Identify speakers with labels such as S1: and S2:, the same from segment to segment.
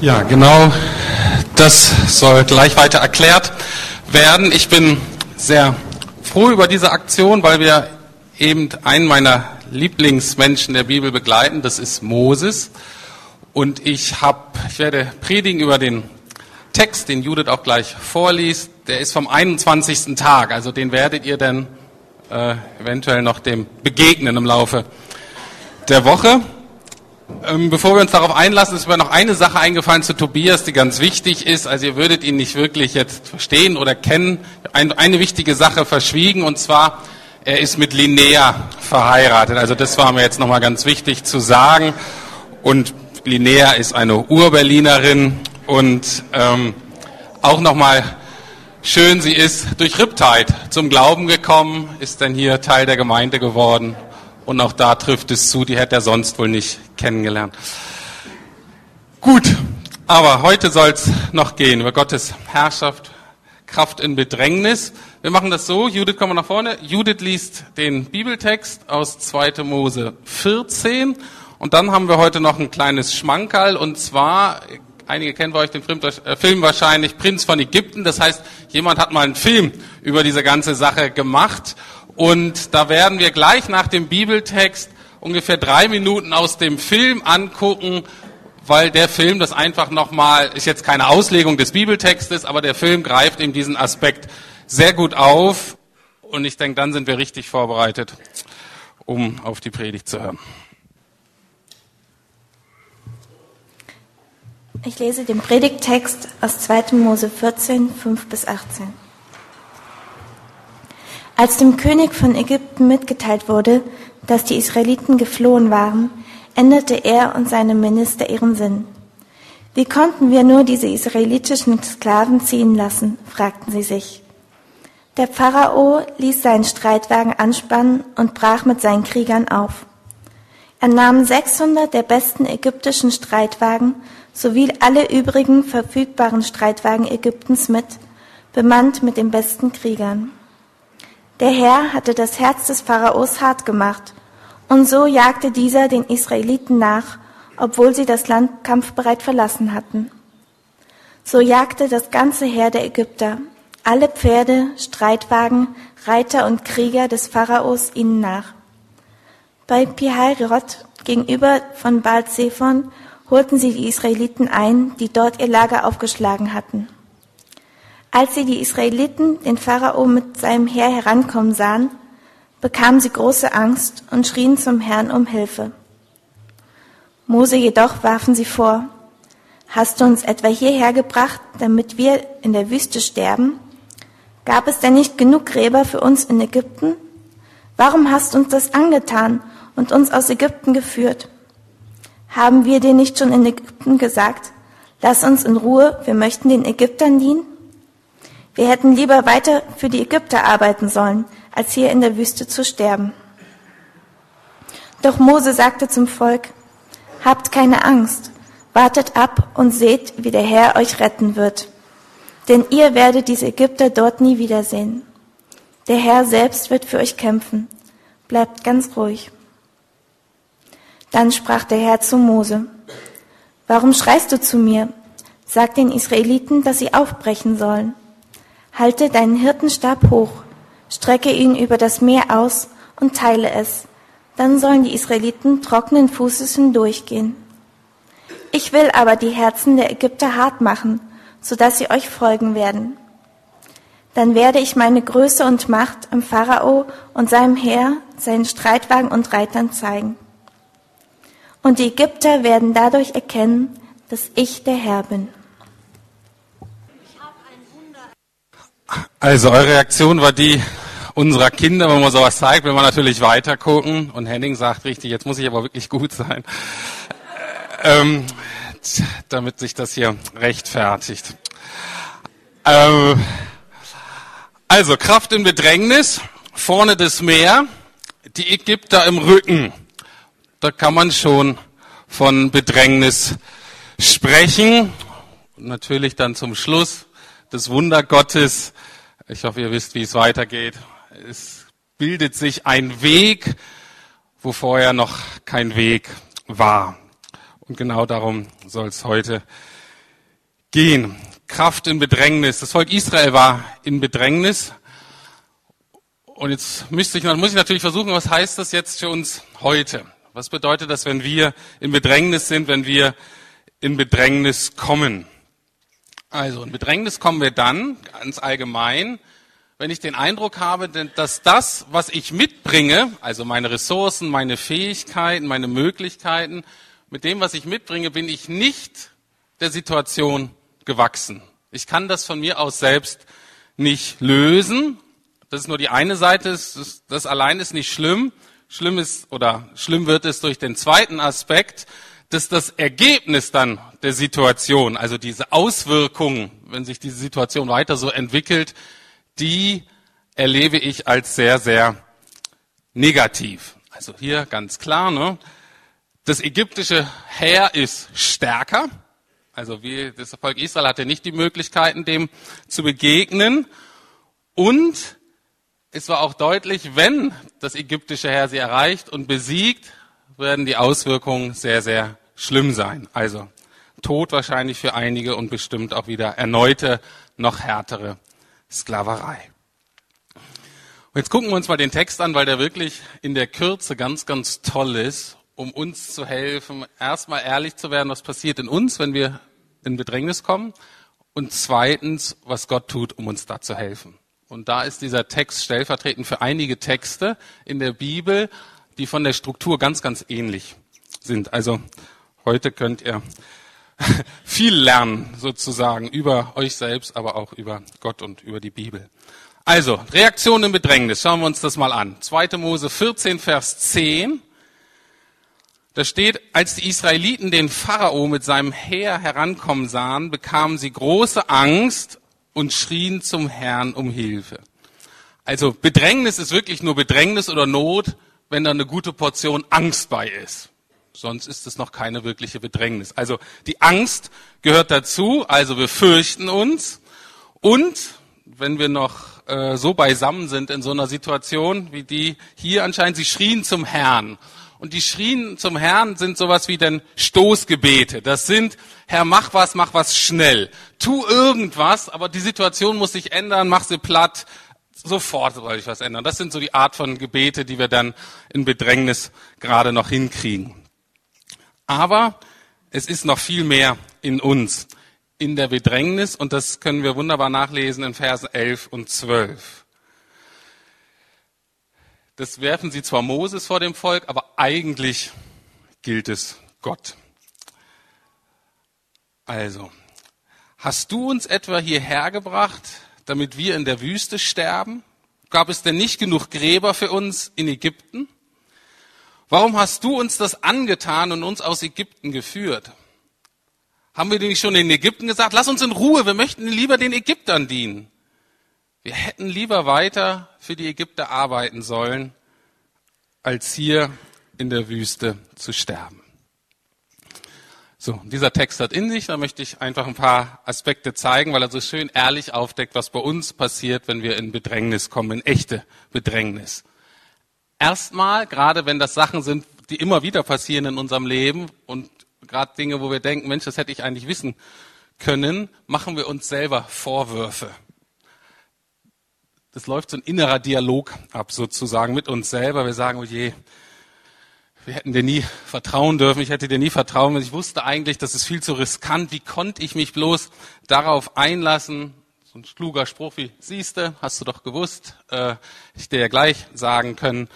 S1: Ja, genau. Das soll gleich weiter erklärt werden. Ich bin sehr froh über diese Aktion, weil wir eben einen meiner Lieblingsmenschen der Bibel begleiten. Das ist Moses. Und ich hab, ich werde predigen über den Text, den Judith auch gleich vorliest. Der ist vom 21. Tag. Also den werdet ihr dann äh, eventuell noch dem begegnen im Laufe der Woche. Ähm, bevor wir uns darauf einlassen, ist mir noch eine Sache eingefallen zu Tobias, die ganz wichtig ist. Also ihr würdet ihn nicht wirklich jetzt verstehen oder kennen. Ein, eine wichtige Sache verschwiegen und zwar, er ist mit Linnea verheiratet. Also das war mir jetzt nochmal ganz wichtig zu sagen. Und Linnea ist eine Urberlinerin und ähm, auch nochmal schön, sie ist durch Riptide zum Glauben gekommen, ist dann hier Teil der Gemeinde geworden und auch da trifft es zu, die hätte er sonst wohl nicht kennengelernt. Gut, aber heute soll es noch gehen über Gottes Herrschaft, Kraft in Bedrängnis. Wir machen das so, Judith, komm mal nach vorne. Judith liest den Bibeltext aus 2. Mose 14 und dann haben wir heute noch ein kleines Schmankerl und zwar, einige kennen bei euch den äh, Film wahrscheinlich, Prinz von Ägypten. Das heißt, jemand hat mal einen Film über diese ganze Sache gemacht und da werden wir gleich nach dem Bibeltext ungefähr drei Minuten aus dem Film angucken, weil der Film das einfach nochmal, ist jetzt keine Auslegung des Bibeltextes, aber der Film greift eben diesen Aspekt sehr gut auf. Und ich denke, dann sind wir richtig vorbereitet, um auf die Predigt zu hören.
S2: Ich lese den Predigttext aus 2. Mose 14, 5 bis 18. Als dem König von Ägypten mitgeteilt wurde, dass die Israeliten geflohen waren, änderte er und seine Minister ihren Sinn. Wie konnten wir nur diese israelitischen Sklaven ziehen lassen? fragten sie sich. Der Pharao ließ seinen Streitwagen anspannen und brach mit seinen Kriegern auf. Er nahm 600 der besten ägyptischen Streitwagen sowie alle übrigen verfügbaren Streitwagen Ägyptens mit, bemannt mit den besten Kriegern. Der Herr hatte das Herz des Pharaos hart gemacht, und so jagte dieser den Israeliten nach, obwohl sie das Land kampfbereit verlassen hatten. So jagte das ganze Heer der Ägypter, alle Pferde, Streitwagen, Reiter und Krieger des Pharaos ihnen nach. Bei Pihairot gegenüber von Baal Zephon holten sie die Israeliten ein, die dort ihr Lager aufgeschlagen hatten. Als sie die Israeliten den Pharao mit seinem Heer herankommen sahen, bekamen sie große Angst und schrien zum Herrn um Hilfe. Mose jedoch warfen sie vor, Hast du uns etwa hierher gebracht, damit wir in der Wüste sterben? Gab es denn nicht genug Gräber für uns in Ägypten? Warum hast du uns das angetan und uns aus Ägypten geführt? Haben wir dir nicht schon in Ägypten gesagt, lass uns in Ruhe, wir möchten den Ägyptern dienen? Wir hätten lieber weiter für die Ägypter arbeiten sollen, als hier in der Wüste zu sterben. Doch Mose sagte zum Volk, Habt keine Angst, wartet ab und seht, wie der Herr euch retten wird. Denn ihr werdet diese Ägypter dort nie wiedersehen. Der Herr selbst wird für euch kämpfen. Bleibt ganz ruhig. Dann sprach der Herr zu Mose, Warum schreist du zu mir? Sag den Israeliten, dass sie aufbrechen sollen. Halte deinen Hirtenstab hoch, strecke ihn über das Meer aus und teile es. Dann sollen die Israeliten trockenen Fußes hindurchgehen. Ich will aber die Herzen der Ägypter hart machen, so dass sie euch folgen werden. Dann werde ich meine Größe und Macht im Pharao und seinem Heer, seinen Streitwagen und Reitern zeigen. Und die Ägypter werden dadurch erkennen, dass ich der Herr bin.
S1: Also eure Reaktion war die unserer Kinder, wenn man sowas zeigt, will man natürlich weiter gucken. Und Henning sagt richtig, jetzt muss ich aber wirklich gut sein, ähm, damit sich das hier rechtfertigt. Ähm, also Kraft in Bedrängnis, vorne das Meer, die Ägypter im Rücken. Da kann man schon von Bedrängnis sprechen. Und natürlich dann zum Schluss das Wunder Gottes. Ich hoffe, ihr wisst, wie es weitergeht. Es bildet sich ein Weg, wo vorher noch kein Weg war. Und genau darum soll es heute gehen. Kraft in Bedrängnis. Das Volk Israel war in Bedrängnis. Und jetzt müsste ich, muss ich natürlich versuchen, was heißt das jetzt für uns heute? Was bedeutet das, wenn wir in Bedrängnis sind, wenn wir in Bedrängnis kommen? Also, in Bedrängnis kommen wir dann, ganz allgemein, wenn ich den Eindruck habe, dass das, was ich mitbringe, also meine Ressourcen, meine Fähigkeiten, meine Möglichkeiten, mit dem, was ich mitbringe, bin ich nicht der Situation gewachsen. Ich kann das von mir aus selbst nicht lösen. Das ist nur die eine Seite. Das allein ist nicht schlimm. Schlimm ist oder schlimm wird es durch den zweiten Aspekt, dass das Ergebnis dann der Situation, also diese Auswirkungen, wenn sich diese Situation weiter so entwickelt, die erlebe ich als sehr, sehr negativ. Also hier ganz klar, ne? das ägyptische Heer ist stärker. Also wie das Volk Israel hatte nicht die Möglichkeiten, dem zu begegnen. Und es war auch deutlich, wenn das ägyptische Heer sie erreicht und besiegt, werden die Auswirkungen sehr, sehr schlimm sein. Also Tod wahrscheinlich für einige und bestimmt auch wieder erneute, noch härtere Sklaverei. Und jetzt gucken wir uns mal den Text an, weil der wirklich in der Kürze ganz, ganz toll ist, um uns zu helfen, erstmal ehrlich zu werden, was passiert in uns, wenn wir in Bedrängnis kommen, und zweitens, was Gott tut, um uns da zu helfen. Und da ist dieser Text stellvertretend für einige Texte in der Bibel, die von der Struktur ganz, ganz ähnlich sind. Also heute könnt ihr viel lernen sozusagen über euch selbst, aber auch über Gott und über die Bibel. Also, Reaktion im Bedrängnis, schauen wir uns das mal an. 2. Mose 14, Vers 10. Da steht, als die Israeliten den Pharao mit seinem Heer herankommen sahen, bekamen sie große Angst und schrien zum Herrn um Hilfe. Also Bedrängnis ist wirklich nur Bedrängnis oder Not, wenn da eine gute Portion Angst bei ist. Sonst ist es noch keine wirkliche Bedrängnis. Also die Angst gehört dazu, also wir fürchten uns. Und wenn wir noch äh, so beisammen sind in so einer Situation wie die hier anscheinend, sie schrien zum Herrn. Und die Schrien zum Herrn sind sowas wie denn Stoßgebete. Das sind, Herr, mach was, mach was schnell. Tu irgendwas, aber die Situation muss sich ändern, mach sie platt. Sofort soll ich was ändern. Das sind so die Art von Gebete, die wir dann in Bedrängnis gerade noch hinkriegen. Aber es ist noch viel mehr in uns, in der Bedrängnis, und das können wir wunderbar nachlesen in Versen 11 und 12. Das werfen sie zwar Moses vor dem Volk, aber eigentlich gilt es Gott. Also, hast du uns etwa hierher gebracht, damit wir in der Wüste sterben? Gab es denn nicht genug Gräber für uns in Ägypten? Warum hast du uns das angetan und uns aus Ägypten geführt? Haben wir denn nicht schon in Ägypten gesagt, lass uns in Ruhe, wir möchten lieber den Ägyptern dienen? Wir hätten lieber weiter für die Ägypter arbeiten sollen, als hier in der Wüste zu sterben. So, dieser Text hat in sich, da möchte ich einfach ein paar Aspekte zeigen, weil er so schön ehrlich aufdeckt, was bei uns passiert, wenn wir in Bedrängnis kommen, in echte Bedrängnis. Erstmal, gerade wenn das Sachen sind, die immer wieder passieren in unserem Leben und gerade Dinge, wo wir denken, Mensch, das hätte ich eigentlich wissen können, machen wir uns selber Vorwürfe das läuft so ein innerer Dialog ab sozusagen mit uns selber. Wir sagen, oh je, wir hätten dir nie vertrauen dürfen, ich hätte dir nie vertrauen, wenn ich wusste eigentlich, das ist viel zu riskant. Wie konnte ich mich bloß darauf einlassen? So ein kluger Spruch wie, siehste, hast du doch gewusst, äh, ich dir ja gleich sagen können.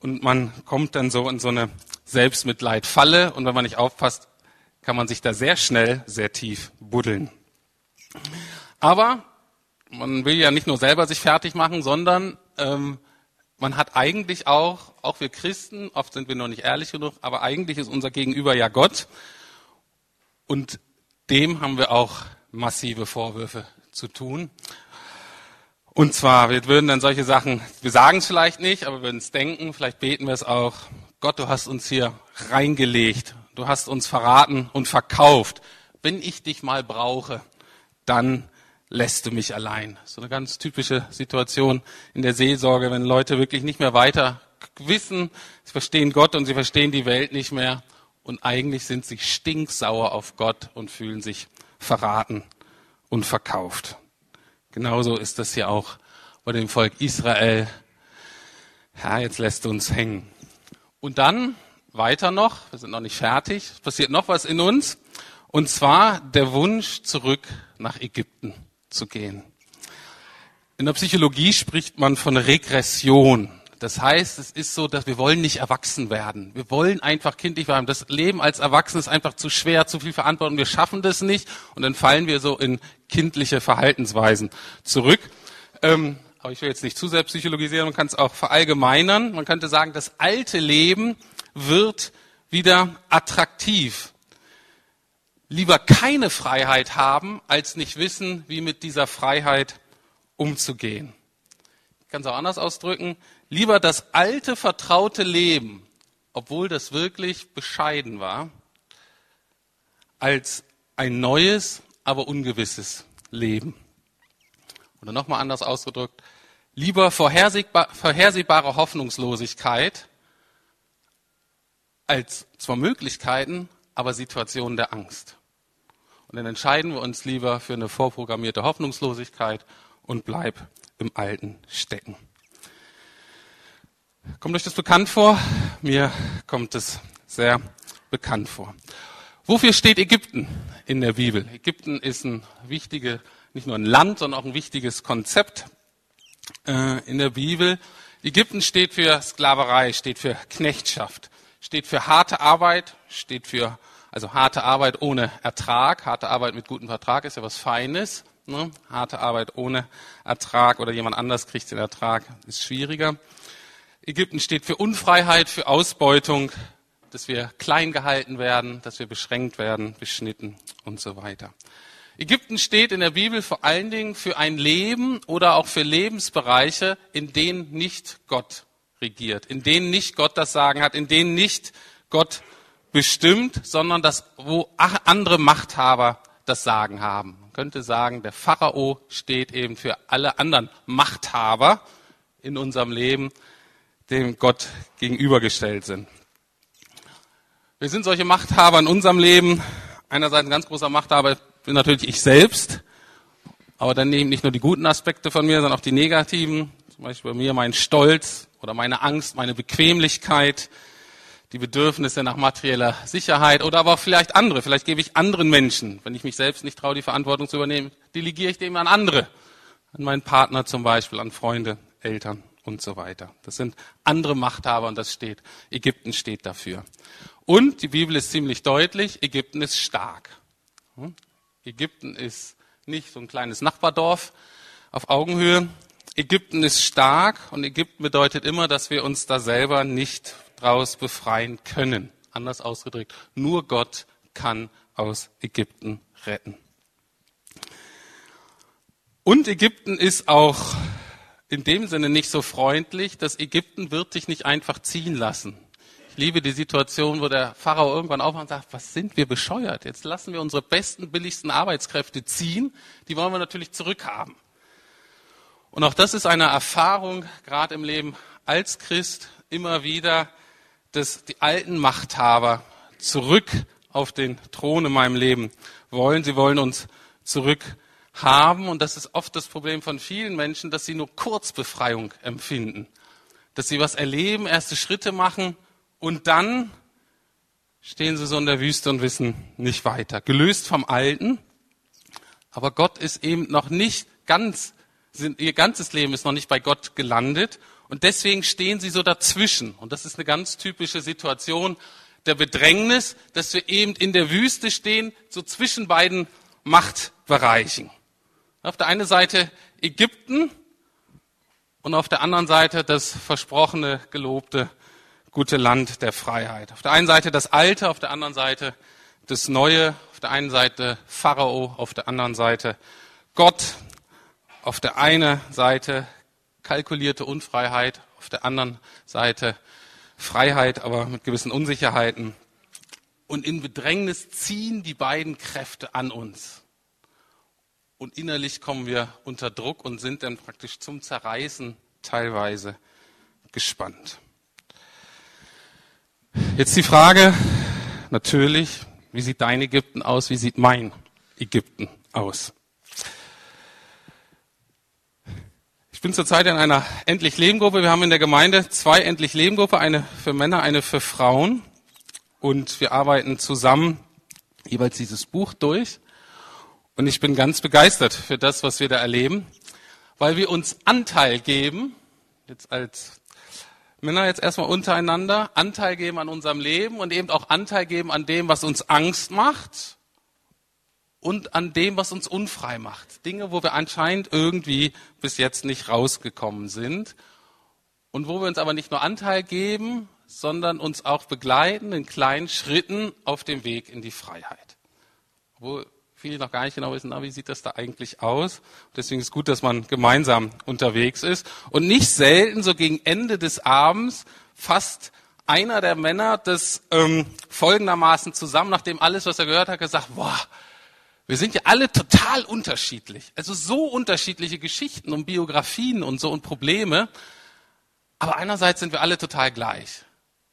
S1: Und man kommt dann so in so eine Selbstmitleidfalle und wenn man nicht aufpasst, kann man sich da sehr schnell, sehr tief buddeln. Aber man will ja nicht nur selber sich fertig machen, sondern ähm, man hat eigentlich auch, auch wir Christen, oft sind wir noch nicht ehrlich genug, aber eigentlich ist unser Gegenüber ja Gott. Und dem haben wir auch massive Vorwürfe zu tun. Und zwar, wir würden dann solche Sachen, wir sagen es vielleicht nicht, aber wir würden es denken, vielleicht beten wir es auch. Gott, du hast uns hier reingelegt, du hast uns verraten und verkauft. Wenn ich dich mal brauche, dann lässt du mich allein. So eine ganz typische Situation in der Seelsorge, wenn Leute wirklich nicht mehr weiter wissen, sie verstehen Gott und sie verstehen die Welt nicht mehr und eigentlich sind sie stinksauer auf Gott und fühlen sich verraten und verkauft. Genauso ist das hier auch bei dem Volk Israel. Ja, jetzt lässt uns hängen. Und dann weiter noch, wir sind noch nicht fertig, es passiert noch was in uns, und zwar der Wunsch, zurück nach Ägypten zu gehen. In der Psychologie spricht man von Regression. Das heißt, es ist so, dass wir wollen nicht erwachsen werden. Wir wollen einfach kindlich werden. Das Leben als Erwachsene ist einfach zu schwer, zu viel Verantwortung. Wir schaffen das nicht und dann fallen wir so in kindliche Verhaltensweisen zurück. Ähm, aber ich will jetzt nicht zu sehr psychologisieren, man kann es auch verallgemeinern. Man könnte sagen, das alte Leben wird wieder attraktiv. Lieber keine Freiheit haben, als nicht wissen, wie mit dieser Freiheit umzugehen. Ich kann es auch anders ausdrücken. Lieber das alte, vertraute Leben, obwohl das wirklich bescheiden war, als ein neues, aber ungewisses Leben. Oder nochmal anders ausgedrückt, lieber vorhersehbar, vorhersehbare Hoffnungslosigkeit als zwar Möglichkeiten, aber Situationen der Angst. Und dann entscheiden wir uns lieber für eine vorprogrammierte Hoffnungslosigkeit und bleib im Alten stecken. Kommt euch das bekannt vor? Mir kommt es sehr bekannt vor. Wofür steht Ägypten in der Bibel? Ägypten ist ein wichtiges nicht nur ein Land, sondern auch ein wichtiges Konzept äh, in der Bibel. Ägypten steht für Sklaverei, steht für Knechtschaft, steht für harte Arbeit, steht für also harte Arbeit ohne Ertrag. Harte Arbeit mit gutem Vertrag ist ja was Feines. Ne? Harte Arbeit ohne Ertrag oder jemand anders kriegt den Ertrag, ist schwieriger. Ägypten steht für Unfreiheit, für Ausbeutung, dass wir klein gehalten werden, dass wir beschränkt werden, beschnitten und so weiter. Ägypten steht in der Bibel vor allen Dingen für ein Leben oder auch für Lebensbereiche, in denen nicht Gott regiert, in denen nicht Gott das Sagen hat, in denen nicht Gott bestimmt, sondern das, wo andere Machthaber das Sagen haben. Man könnte sagen, der Pharao steht eben für alle anderen Machthaber in unserem Leben, dem Gott gegenübergestellt sind. Wir sind solche Machthaber in unserem Leben. Einerseits ein ganz großer Machthaber bin natürlich ich selbst, aber dann nehmen nicht nur die guten Aspekte von mir, sondern auch die negativen. Zum Beispiel bei mir mein Stolz oder meine Angst, meine Bequemlichkeit, die Bedürfnisse nach materieller Sicherheit oder aber vielleicht andere. Vielleicht gebe ich anderen Menschen, wenn ich mich selbst nicht traue, die Verantwortung zu übernehmen, delegiere ich dem an andere. An meinen Partner zum Beispiel, an Freunde, Eltern und so weiter. Das sind andere Machthaber und das steht, Ägypten steht dafür. Und die Bibel ist ziemlich deutlich, Ägypten ist stark. Hm? Ägypten ist nicht so ein kleines Nachbardorf auf Augenhöhe. Ägypten ist stark und Ägypten bedeutet immer, dass wir uns da selber nicht draus befreien können. Anders ausgedrückt, nur Gott kann aus Ägypten retten. Und Ägypten ist auch in dem Sinne nicht so freundlich, dass Ägypten wird dich nicht einfach ziehen lassen. Ich liebe die Situation, wo der Pharao irgendwann aufwacht und sagt, was sind wir bescheuert? Jetzt lassen wir unsere besten, billigsten Arbeitskräfte ziehen. Die wollen wir natürlich zurückhaben. Und auch das ist eine Erfahrung, gerade im Leben als Christ, immer wieder, dass die alten Machthaber zurück auf den Thron in meinem Leben wollen. Sie wollen uns zurück haben. Und das ist oft das Problem von vielen Menschen, dass sie nur Kurzbefreiung empfinden. Dass sie was erleben, erste Schritte machen und dann stehen sie so in der Wüste und wissen nicht weiter. Gelöst vom Alten. Aber Gott ist eben noch nicht ganz, ihr ganzes Leben ist noch nicht bei Gott gelandet. Und deswegen stehen sie so dazwischen. Und das ist eine ganz typische Situation der Bedrängnis, dass wir eben in der Wüste stehen, so zwischen beiden Machtbereichen. Auf der einen Seite Ägypten und auf der anderen Seite das versprochene, gelobte gute Land der Freiheit. Auf der einen Seite das Alte, auf der anderen Seite das Neue, auf der einen Seite Pharao, auf der anderen Seite Gott, auf der einen Seite kalkulierte Unfreiheit, auf der anderen Seite Freiheit, aber mit gewissen Unsicherheiten. Und in Bedrängnis ziehen die beiden Kräfte an uns und innerlich kommen wir unter Druck und sind dann praktisch zum Zerreißen teilweise gespannt. Jetzt die Frage, natürlich, wie sieht dein Ägypten aus? Wie sieht mein Ägypten aus? Ich bin zurzeit in einer Endlich-Leben-Gruppe. Wir haben in der Gemeinde zwei Endlich-Leben-Gruppe, eine für Männer, eine für Frauen. Und wir arbeiten zusammen jeweils dieses Buch durch. Und ich bin ganz begeistert für das, was wir da erleben, weil wir uns Anteil geben, jetzt als Männer jetzt erstmal untereinander, Anteil geben an unserem Leben und eben auch Anteil geben an dem, was uns Angst macht und an dem, was uns unfrei macht. Dinge, wo wir anscheinend irgendwie bis jetzt nicht rausgekommen sind und wo wir uns aber nicht nur Anteil geben, sondern uns auch begleiten in kleinen Schritten auf dem Weg in die Freiheit. Wo viele noch gar nicht genau wissen, na, wie sieht das da eigentlich aus? Deswegen ist gut, dass man gemeinsam unterwegs ist und nicht selten so gegen Ende des Abends fast einer der Männer das ähm, folgendermaßen zusammen, nachdem alles, was er gehört hat, gesagt, boah, wir sind ja alle total unterschiedlich. Also so unterschiedliche Geschichten und Biografien und so und Probleme. Aber einerseits sind wir alle total gleich.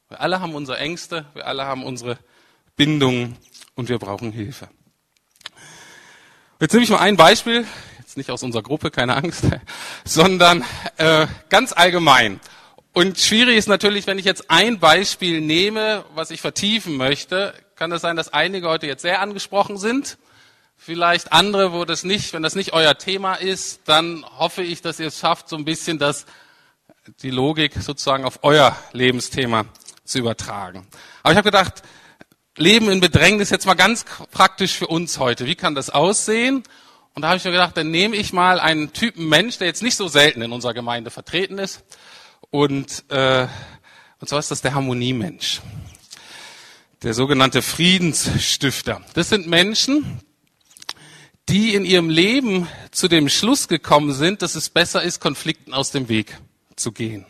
S1: Wir alle haben unsere Ängste, wir alle haben unsere Bindungen und wir brauchen Hilfe. Jetzt nehme ich mal ein Beispiel, jetzt nicht aus unserer Gruppe, keine Angst, sondern äh, ganz allgemein. Und schwierig ist natürlich, wenn ich jetzt ein Beispiel nehme, was ich vertiefen möchte, kann es sein, dass einige heute jetzt sehr angesprochen sind vielleicht andere, wo das nicht, wenn das nicht euer Thema ist, dann hoffe ich, dass ihr es schafft, so ein bisschen das, die Logik sozusagen auf euer Lebensthema zu übertragen. Aber ich habe gedacht, Leben in Bedrängnis jetzt mal ganz praktisch für uns heute. Wie kann das aussehen? Und da habe ich mir gedacht, dann nehme ich mal einen Typen Mensch, der jetzt nicht so selten in unserer Gemeinde vertreten ist. Und, äh, und zwar ist das der Harmoniemensch. Der sogenannte Friedensstifter. Das sind Menschen, die in ihrem Leben zu dem Schluss gekommen sind, dass es besser ist, Konflikten aus dem Weg zu gehen.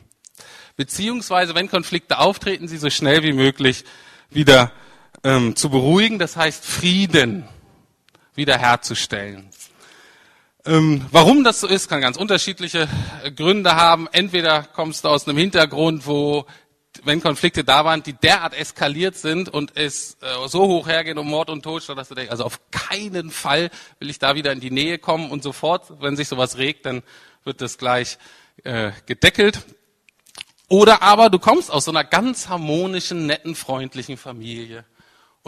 S1: Beziehungsweise, wenn Konflikte auftreten, sie so schnell wie möglich wieder ähm, zu beruhigen, das heißt Frieden wiederherzustellen. Ähm, warum das so ist, kann ganz unterschiedliche Gründe haben. Entweder kommst du aus einem Hintergrund, wo wenn Konflikte da waren, die derart eskaliert sind und es äh, so hoch hergehen um Mord und Totschlag, dass du denkst, also auf keinen Fall will ich da wieder in die Nähe kommen und sofort, wenn sich sowas regt, dann wird das gleich äh, gedeckelt. Oder aber du kommst aus so einer ganz harmonischen, netten, freundlichen Familie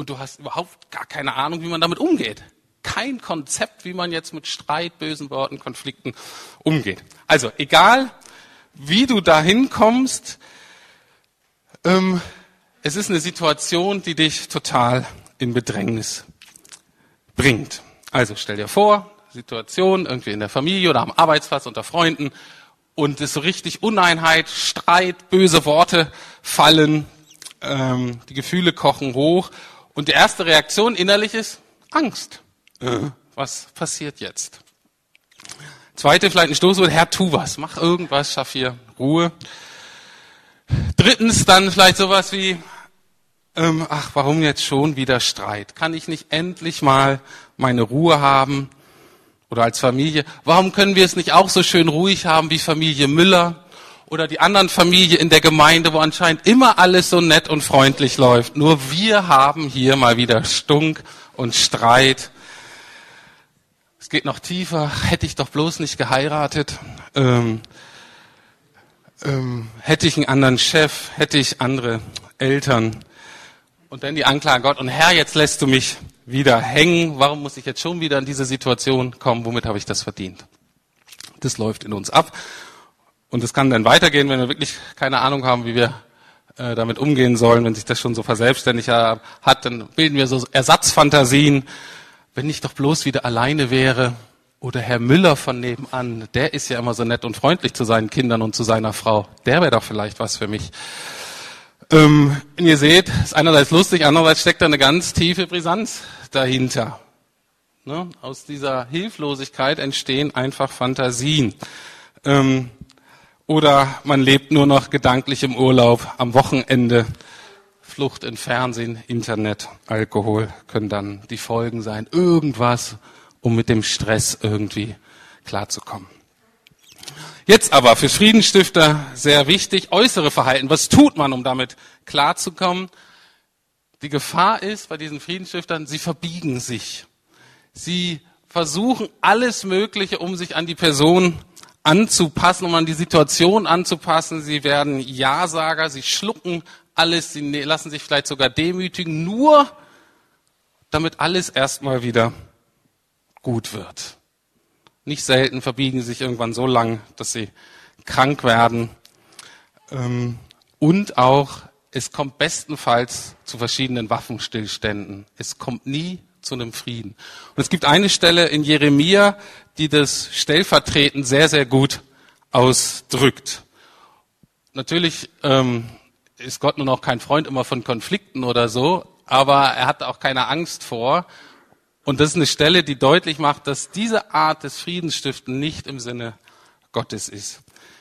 S1: und du hast überhaupt gar keine Ahnung, wie man damit umgeht. Kein Konzept, wie man jetzt mit Streit, bösen Worten, Konflikten umgeht. Also egal, wie du dahin kommst, ähm, es ist eine Situation, die dich total in Bedrängnis bringt. Also stell dir vor, Situation irgendwie in der Familie oder am Arbeitsplatz unter Freunden und es ist so richtig Uneinheit, Streit, böse Worte fallen, ähm, die Gefühle kochen hoch und die erste Reaktion innerlich ist Angst. Äh, was passiert jetzt? Zweite vielleicht ein Stoßwort, Herr, tu was, mach irgendwas, schaff hier Ruhe. Drittens dann vielleicht sowas wie, ähm, ach, warum jetzt schon wieder Streit? Kann ich nicht endlich mal meine Ruhe haben? Oder als Familie, warum können wir es nicht auch so schön ruhig haben wie Familie Müller? Oder die anderen Familien in der Gemeinde, wo anscheinend immer alles so nett und freundlich läuft. Nur wir haben hier mal wieder Stunk und Streit. Es geht noch tiefer. Hätte ich doch bloß nicht geheiratet. Ähm, ähm, hätte ich einen anderen Chef, hätte ich andere Eltern. Und dann die Anklage an Gott, und Herr, jetzt lässt du mich wieder hängen. Warum muss ich jetzt schon wieder in diese Situation kommen? Womit habe ich das verdient? Das läuft in uns ab. Und es kann dann weitergehen, wenn wir wirklich keine Ahnung haben, wie wir äh, damit umgehen sollen. Wenn sich das schon so verselbstständigt hat, dann bilden wir so Ersatzfantasien. Wenn ich doch bloß wieder alleine wäre, oder Herr Müller von nebenan, der ist ja immer so nett und freundlich zu seinen Kindern und zu seiner Frau. Der wäre doch vielleicht was für mich. Ähm, ihr seht, ist einerseits lustig, andererseits steckt da eine ganz tiefe Brisanz dahinter. Ne? Aus dieser Hilflosigkeit entstehen einfach Fantasien. Ähm, oder man lebt nur noch gedanklich im Urlaub am Wochenende. Flucht in Fernsehen, Internet, Alkohol können dann die Folgen sein. Irgendwas, um mit dem Stress irgendwie klarzukommen. Jetzt aber für Friedensstifter sehr wichtig, äußere Verhalten. Was tut man, um damit klarzukommen? Die Gefahr ist bei diesen Friedensstiftern, sie verbiegen sich. Sie versuchen alles Mögliche, um sich an die Person anzupassen, um an die Situation anzupassen. Sie werden Ja-Sager, sie schlucken alles, sie ne-, lassen sich vielleicht sogar demütigen, nur damit alles erstmal wieder gut wird. Nicht selten verbiegen sie sich irgendwann so lang, dass sie krank werden. Ähm, und auch, es kommt bestenfalls zu verschiedenen Waffenstillständen. Es kommt nie zu einem Frieden. Und es gibt eine Stelle in Jeremia, die das stellvertretend sehr, sehr gut ausdrückt. Natürlich ähm, ist Gott nun auch kein Freund immer von Konflikten oder so, aber er hat auch keine Angst vor. Und das ist eine Stelle, die deutlich macht, dass diese Art des Friedensstiften nicht im Sinne Gottes ist.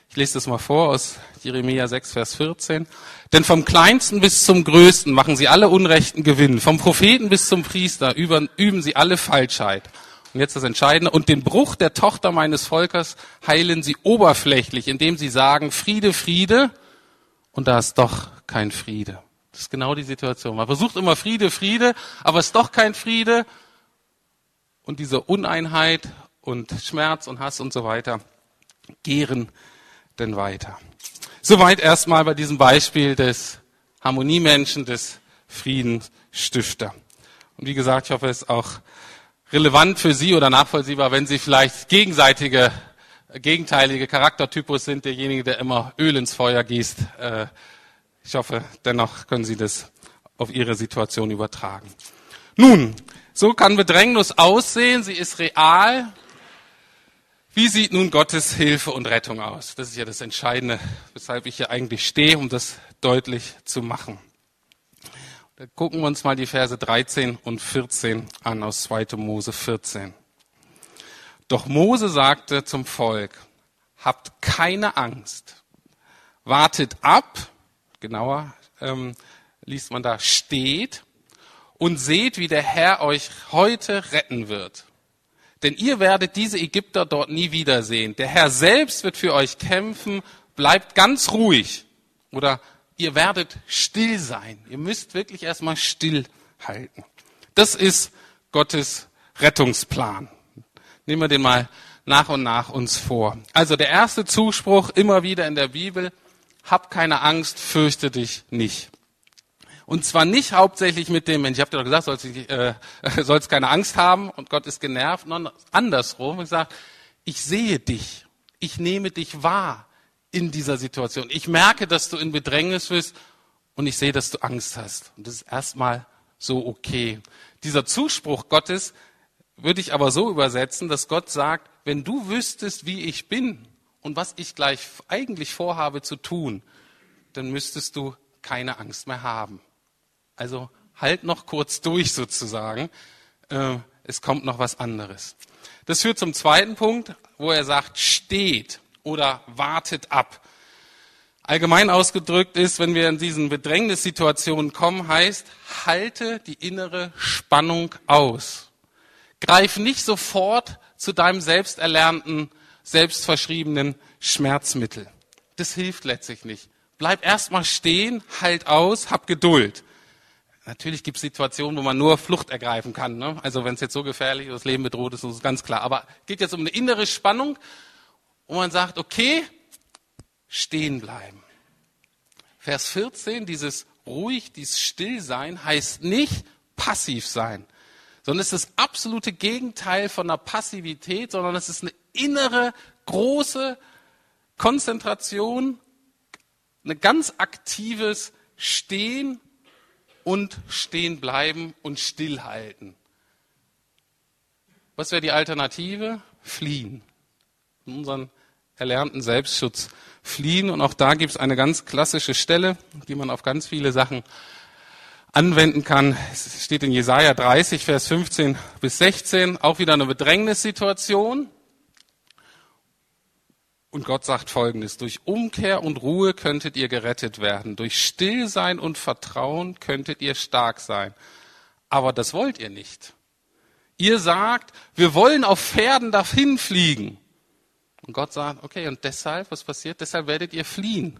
S1: Ich lese das mal vor aus Jeremia 6, Vers 14. Denn vom Kleinsten bis zum Größten machen sie alle Unrechten Gewinn. Vom Propheten bis zum Priester üben, üben sie alle Falschheit. Und jetzt das Entscheidende. Und den Bruch der Tochter meines Volkes heilen sie oberflächlich, indem sie sagen, Friede, Friede. Und da ist doch kein Friede. Das ist genau die Situation. Man versucht immer Friede, Friede, aber es ist doch kein Friede. Und diese Uneinheit und Schmerz und Hass und so weiter gären denn weiter. Soweit erstmal bei diesem Beispiel des Harmoniemenschen, des Friedensstifter. Und wie gesagt, ich hoffe, es ist auch relevant für Sie oder nachvollziehbar, wenn Sie vielleicht gegenseitige, gegenteilige Charaktertypus sind, derjenige, der immer Öl ins Feuer gießt. Äh, ich hoffe, dennoch können Sie das auf Ihre Situation übertragen. Nun, so kann Bedrängnis aussehen. Sie ist real. Wie sieht nun Gottes Hilfe und Rettung aus? Das ist ja das Entscheidende, weshalb ich hier eigentlich stehe, um das deutlich zu machen. Da gucken wir uns mal die Verse 13 und 14 an aus 2. Mose 14. Doch Mose sagte zum Volk, habt keine Angst, wartet ab, genauer ähm, liest man da, steht und seht, wie der Herr euch heute retten wird. Denn ihr werdet diese Ägypter dort nie wiedersehen. Der Herr selbst wird für euch kämpfen. Bleibt ganz ruhig. Oder ihr werdet still sein. Ihr müsst wirklich erstmal still halten. Das ist Gottes Rettungsplan. Nehmen wir den mal nach und nach uns vor. Also der erste Zuspruch immer wieder in der Bibel. Hab keine Angst, fürchte dich nicht. Und zwar nicht hauptsächlich mit dem, Mensch, ich habe dir doch gesagt, sollst, äh, sollst keine Angst haben und Gott ist genervt, sondern andersrum. Ich sage, ich sehe dich, ich nehme dich wahr in dieser Situation. Ich merke, dass du in Bedrängnis bist und ich sehe, dass du Angst hast. Und das ist erstmal so okay. Dieser Zuspruch Gottes würde ich aber so übersetzen, dass Gott sagt, wenn du wüsstest, wie ich bin und was ich gleich eigentlich vorhabe zu tun, dann müsstest du keine Angst mehr haben. Also halt noch kurz durch sozusagen. Äh, es kommt noch was anderes. Das führt zum zweiten Punkt, wo er sagt, steht oder wartet ab. Allgemein ausgedrückt ist, wenn wir in diesen Bedrängnissituationen kommen, heißt, halte die innere Spannung aus. Greif nicht sofort zu deinem selbsterlernten, selbstverschriebenen Schmerzmittel. Das hilft letztlich nicht. Bleib erstmal stehen, halt aus, hab Geduld. Natürlich gibt es Situationen, wo man nur Flucht ergreifen kann. Ne? Also wenn es jetzt so gefährlich ist, das Leben bedroht ist, ist ganz klar. Aber es geht jetzt um eine innere Spannung, wo man sagt, okay, stehen bleiben. Vers 14, dieses ruhig, dieses Stillsein heißt nicht passiv sein, sondern es ist das absolute Gegenteil von einer Passivität, sondern es ist eine innere, große Konzentration, ein ganz aktives Stehen und stehen bleiben und stillhalten. Was wäre die Alternative? Fliehen. In unseren erlernten Selbstschutz fliehen. Und auch da gibt es eine ganz klassische Stelle, die man auf ganz viele Sachen anwenden kann. Es steht in Jesaja 30, Vers 15 bis 16. Auch wieder eine Bedrängnissituation. Und Gott sagt Folgendes, durch Umkehr und Ruhe könntet ihr gerettet werden, durch Stillsein und Vertrauen könntet ihr stark sein. Aber das wollt ihr nicht. Ihr sagt, wir wollen auf Pferden dahin fliegen. Und Gott sagt, okay, und deshalb, was passiert? Deshalb werdet ihr fliehen.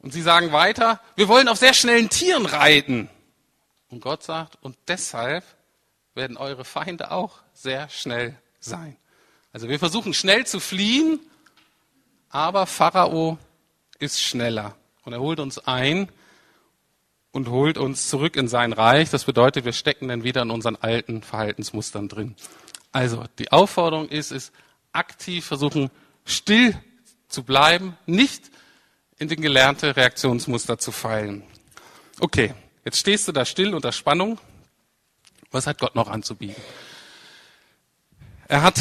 S1: Und sie sagen weiter, wir wollen auf sehr schnellen Tieren reiten. Und Gott sagt, und deshalb werden eure Feinde auch sehr schnell sein. Also wir versuchen schnell zu fliehen, aber Pharao ist schneller und er holt uns ein und holt uns zurück in sein Reich. Das bedeutet, wir stecken dann wieder in unseren alten Verhaltensmustern drin. Also die Aufforderung ist, ist aktiv versuchen, still zu bleiben, nicht in den gelernte Reaktionsmuster zu fallen. Okay, jetzt stehst du da still unter Spannung. Was hat Gott noch anzubieten? Er hat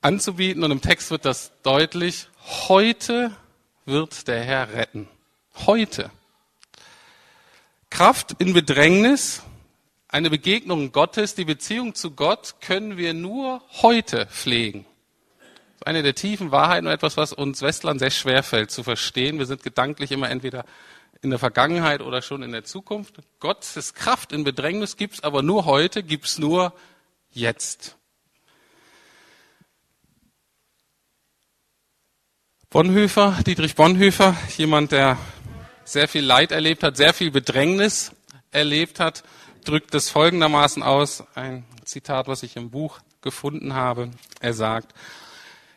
S1: anzubieten und im Text wird das deutlich. Heute wird der Herr retten. Heute. Kraft in Bedrängnis, eine Begegnung Gottes, die Beziehung zu Gott können wir nur heute pflegen. Eine der tiefen Wahrheiten und etwas, was uns Westlern sehr schwer fällt zu verstehen. Wir sind gedanklich immer entweder in der Vergangenheit oder schon in der Zukunft. Gottes Kraft in Bedrängnis gibt's aber nur heute, gibt's nur jetzt. Bonhoeffer, Dietrich Bonhoeffer, jemand, der sehr viel Leid erlebt hat, sehr viel Bedrängnis erlebt hat, drückt es folgendermaßen aus, ein Zitat, was ich im Buch gefunden habe. Er sagt,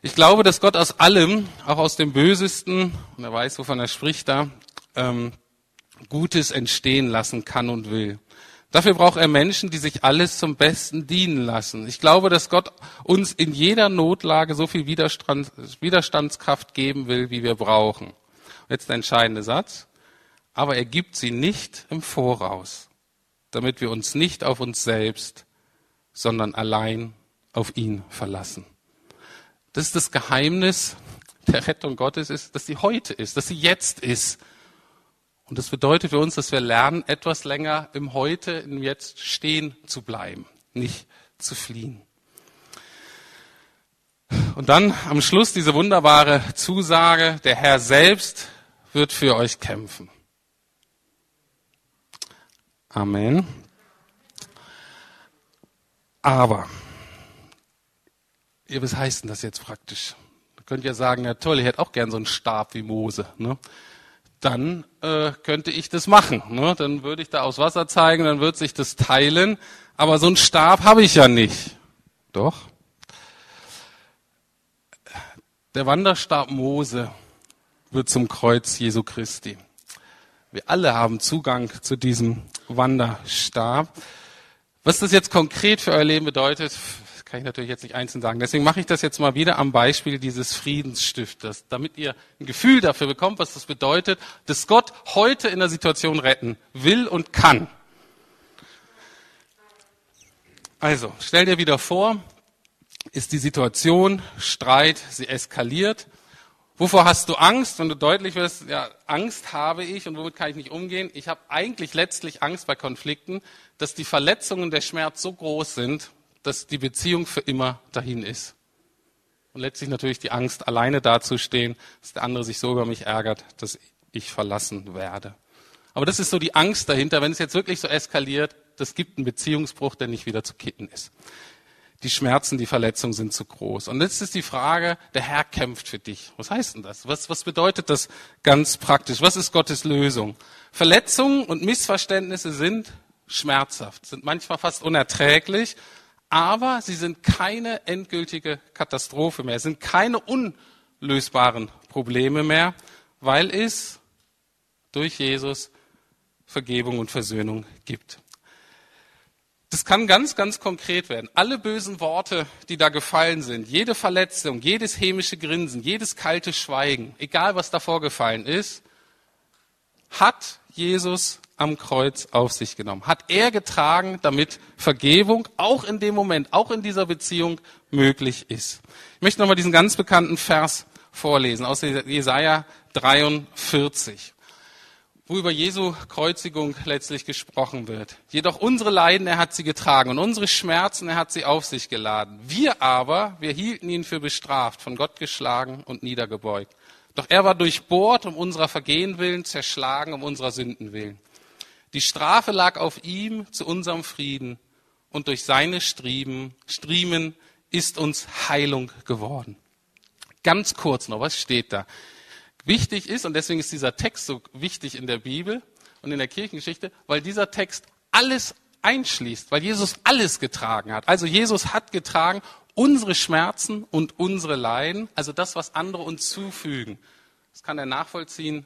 S1: ich glaube, dass Gott aus allem, auch aus dem Bösesten, und er weiß, wovon er spricht da, ähm, Gutes entstehen lassen kann und will. Dafür braucht er Menschen, die sich alles zum Besten dienen lassen. Ich glaube, dass Gott uns in jeder Notlage so viel Widerstand, Widerstandskraft geben will, wie wir brauchen. Jetzt der entscheidende Satz. Aber er gibt sie nicht im Voraus, damit wir uns nicht auf uns selbst, sondern allein auf ihn verlassen. Das ist das Geheimnis der Rettung Gottes, ist, dass sie heute ist, dass sie jetzt ist und das bedeutet für uns, dass wir lernen, etwas länger im Heute, im Jetzt stehen zu bleiben, nicht zu fliehen. Und dann am Schluss diese wunderbare Zusage, der Herr selbst wird für euch kämpfen. Amen. Aber, ihr, was heißt denn das jetzt praktisch? Ihr könnt ja sagen, ja toll, ich hätte auch gern so einen Stab wie Mose. Ne? dann äh, könnte ich das machen. Ne? Dann würde ich da aufs Wasser zeigen, dann wird sich das teilen. Aber so einen Stab habe ich ja nicht. Doch. Der Wanderstab Mose wird zum Kreuz Jesu Christi. Wir alle haben Zugang zu diesem Wanderstab. Was das jetzt konkret für euer Leben bedeutet, kann ich natürlich jetzt nicht einzeln sagen. Deswegen mache ich das jetzt mal wieder am Beispiel dieses Friedensstifters, damit ihr ein Gefühl dafür bekommt, was das bedeutet, dass Gott heute in der Situation retten will und kann. Also, stell dir wieder vor, ist die Situation Streit, sie eskaliert. Wovor hast du Angst? Wenn du deutlich wirst, ja, Angst habe ich und womit kann ich nicht umgehen? Ich habe eigentlich letztlich Angst bei Konflikten, dass die Verletzungen, der Schmerz so groß sind, dass die Beziehung für immer dahin ist. Und letztlich natürlich die Angst, alleine dazustehen, dass der andere sich so über mich ärgert, dass ich verlassen werde. Aber das ist so die Angst dahinter, wenn es jetzt wirklich so eskaliert, das gibt einen Beziehungsbruch, der nicht wieder zu kitten ist. Die Schmerzen, die Verletzungen sind zu groß. Und jetzt ist die Frage, der Herr kämpft für dich. Was heißt denn das? Was, was bedeutet das ganz praktisch? Was ist Gottes Lösung? Verletzungen und Missverständnisse sind schmerzhaft, sind manchmal fast unerträglich aber sie sind keine endgültige Katastrophe mehr, sind keine unlösbaren Probleme mehr, weil es durch Jesus Vergebung und Versöhnung gibt. Das kann ganz, ganz konkret werden. Alle bösen Worte, die da gefallen sind, jede Verletzung, jedes hämische Grinsen, jedes kalte Schweigen, egal was da vorgefallen ist, hat Jesus am Kreuz auf sich genommen. Hat er getragen, damit Vergebung auch in dem Moment, auch in dieser Beziehung möglich ist. Ich möchte nochmal diesen ganz bekannten Vers vorlesen aus Jesaja 43, wo über Jesu Kreuzigung letztlich gesprochen wird. Jedoch unsere Leiden, er hat sie getragen und unsere Schmerzen, er hat sie auf sich geladen. Wir aber, wir hielten ihn für bestraft, von Gott geschlagen und niedergebeugt. Doch er war durchbohrt um unserer Vergehen willen, zerschlagen um unserer Sünden willen. Die Strafe lag auf ihm zu unserem Frieden und durch seine Striemen, Striemen ist uns Heilung geworden. Ganz kurz noch, was steht da? Wichtig ist, und deswegen ist dieser Text so wichtig in der Bibel und in der Kirchengeschichte, weil dieser Text alles einschließt, weil Jesus alles getragen hat. Also Jesus hat getragen unsere Schmerzen und unsere Leiden, also das, was andere uns zufügen. Das kann er nachvollziehen,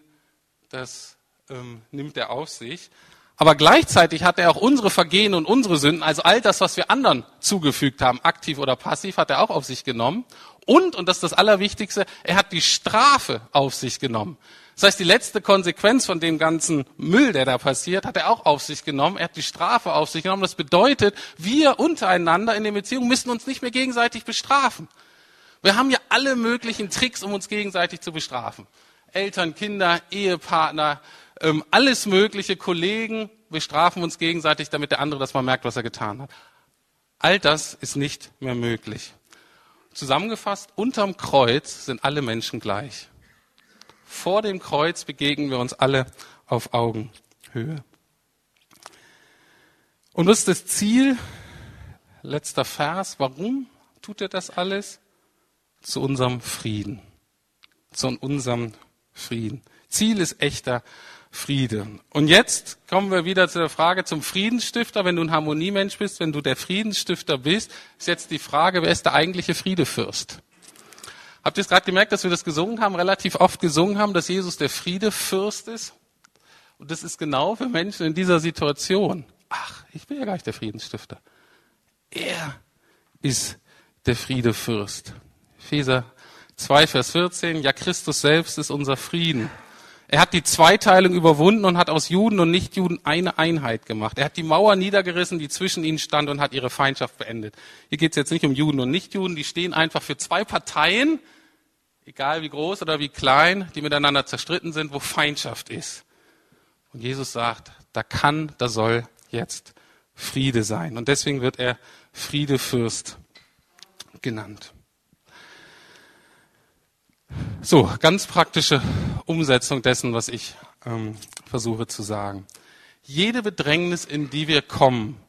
S1: das ähm, nimmt er auf sich. Aber gleichzeitig hat er auch unsere Vergehen und unsere Sünden, also all das, was wir anderen zugefügt haben, aktiv oder passiv, hat er auch auf sich genommen. Und, und das ist das Allerwichtigste, er hat die Strafe auf sich genommen. Das heißt, die letzte Konsequenz von dem ganzen Müll, der da passiert, hat er auch auf sich genommen. Er hat die Strafe auf sich genommen. Das bedeutet, wir untereinander in den Beziehungen müssen uns nicht mehr gegenseitig bestrafen. Wir haben ja alle möglichen Tricks, um uns gegenseitig zu bestrafen. Eltern, Kinder, Ehepartner, ähm, alles mögliche, Kollegen, wir strafen uns gegenseitig, damit der andere das mal merkt, was er getan hat. All das ist nicht mehr möglich. Zusammengefasst, unterm Kreuz sind alle Menschen gleich. Vor dem Kreuz begegnen wir uns alle auf Augenhöhe. Und was ist das Ziel? Letzter Vers. Warum tut er das alles? Zu unserem Frieden. Zu unserem Frieden. Ziel ist echter Friede. Und jetzt kommen wir wieder zu der Frage zum Friedensstifter. Wenn du ein Harmoniemensch bist, wenn du der Friedensstifter bist, ist jetzt die Frage, wer ist der eigentliche Friedefürst? Habt ihr es gerade gemerkt, dass wir das gesungen haben, relativ oft gesungen haben, dass Jesus der Friedefürst ist? Und das ist genau für Menschen in dieser Situation. Ach, ich bin ja gar nicht der Friedensstifter. Er ist der Friedefürst. Epheser 2, Vers 14. Ja, Christus selbst ist unser Frieden. Er hat die Zweiteilung überwunden und hat aus Juden und Nichtjuden eine Einheit gemacht. Er hat die Mauer niedergerissen, die zwischen ihnen stand und hat ihre Feindschaft beendet. Hier geht es jetzt nicht um Juden und Nichtjuden, die stehen einfach für zwei Parteien, egal wie groß oder wie klein, die miteinander zerstritten sind, wo Feindschaft ist. Und Jesus sagt, da kann, da soll jetzt Friede sein. Und deswegen wird er Friedefürst genannt. So, ganz praktische Umsetzung dessen, was ich ähm, versuche zu sagen. Jede Bedrängnis, in die wir kommen,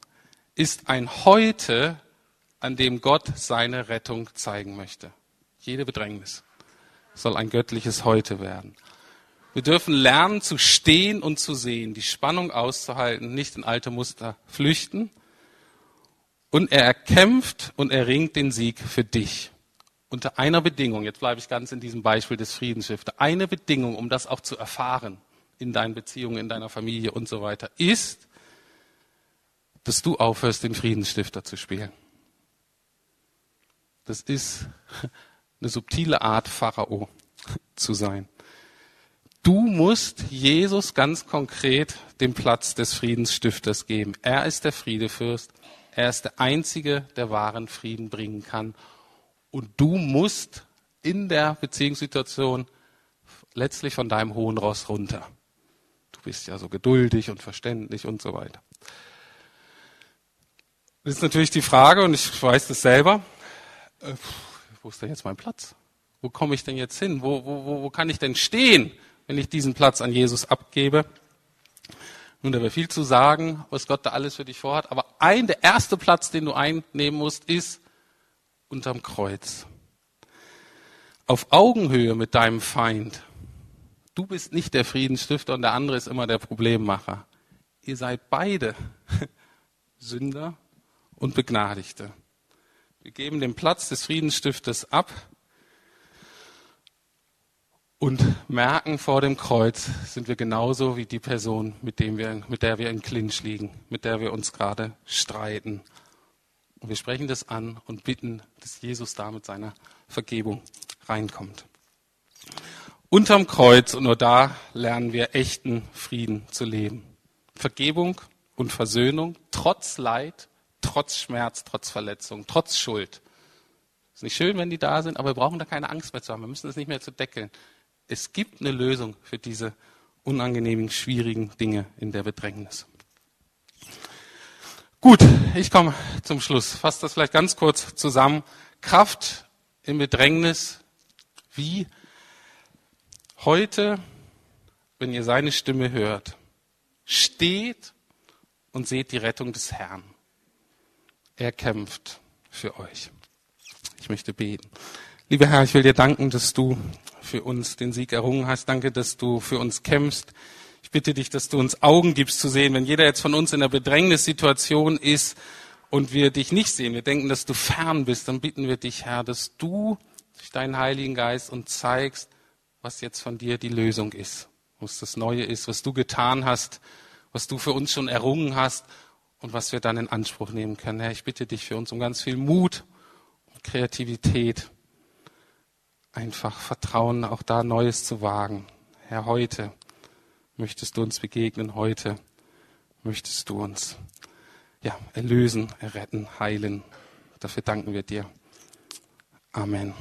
S1: ist ein Heute, an dem Gott seine Rettung zeigen möchte. Jede Bedrängnis soll ein göttliches Heute werden. Wir dürfen lernen zu stehen und zu sehen, die Spannung auszuhalten, nicht in alte Muster flüchten. Und er erkämpft und erringt den Sieg für dich unter einer Bedingung, jetzt bleibe ich ganz in diesem Beispiel des Friedensschiffes, eine Bedingung, um das auch zu erfahren in deinen Beziehungen, in deiner Familie und so weiter, ist, dass du aufhörst, den Friedensstifter zu spielen. Das ist eine subtile Art, Pharao zu sein. Du musst Jesus ganz konkret den Platz des Friedensstifters geben. Er ist der Friedefürst. Er ist der Einzige, der wahren Frieden bringen kann. Und du musst in der Beziehungssituation letztlich von deinem hohen Ross runter. Du bist ja so geduldig und verständlich und so weiter. Das ist natürlich die Frage, und ich weiß das selber, äh, wo ist denn jetzt mein Platz? Wo komme ich denn jetzt hin? Wo, wo, wo kann ich denn stehen, wenn ich diesen Platz an Jesus abgebe? Nun, da wäre viel zu sagen, was Gott da alles für dich vorhat. Aber ein, der erste Platz, den du einnehmen musst, ist unterm Kreuz. Auf Augenhöhe mit deinem Feind. Du bist nicht der Friedensstifter und der andere ist immer der Problemmacher. Ihr seid beide Sünder und Begnadigte. Wir geben den Platz des Friedensstifters ab und merken vor dem Kreuz sind wir genauso wie die Person, mit, dem wir, mit der wir in Clinch liegen, mit der wir uns gerade streiten. Und wir sprechen das an und bitten, dass Jesus da mit seiner Vergebung reinkommt. Unterm Kreuz und nur da lernen wir echten Frieden zu leben. Vergebung und Versöhnung, trotz Leid, trotz Schmerz, trotz Verletzung, trotz Schuld. Ist nicht schön, wenn die da sind, aber wir brauchen da keine Angst mehr zu haben. Wir müssen das nicht mehr zu deckeln. Es gibt eine Lösung für diese unangenehmen, schwierigen Dinge in der Bedrängnis. Gut, ich komme zum Schluss. Fasse das vielleicht ganz kurz zusammen. Kraft im Bedrängnis. Wie? Heute, wenn ihr seine Stimme hört, steht und seht die Rettung des Herrn. Er kämpft für euch. Ich möchte beten. Lieber Herr, ich will dir danken, dass du für uns den Sieg errungen hast. Danke, dass du für uns kämpfst. Ich bitte dich, dass du uns Augen gibst zu sehen, wenn jeder jetzt von uns in einer Bedrängnissituation ist und wir dich nicht sehen, wir denken, dass du fern bist, dann bitten wir dich, Herr, dass du durch deinen Heiligen Geist uns zeigst, was jetzt von dir die Lösung ist, was das Neue ist, was du getan hast, was du für uns schon errungen hast und was wir dann in Anspruch nehmen können. Herr, ich bitte dich für uns um ganz viel Mut und Kreativität, einfach Vertrauen, auch da Neues zu wagen. Herr, heute möchtest du uns begegnen, heute möchtest du uns ja, erlösen, erretten, heilen. Dafür danken wir dir. Amen.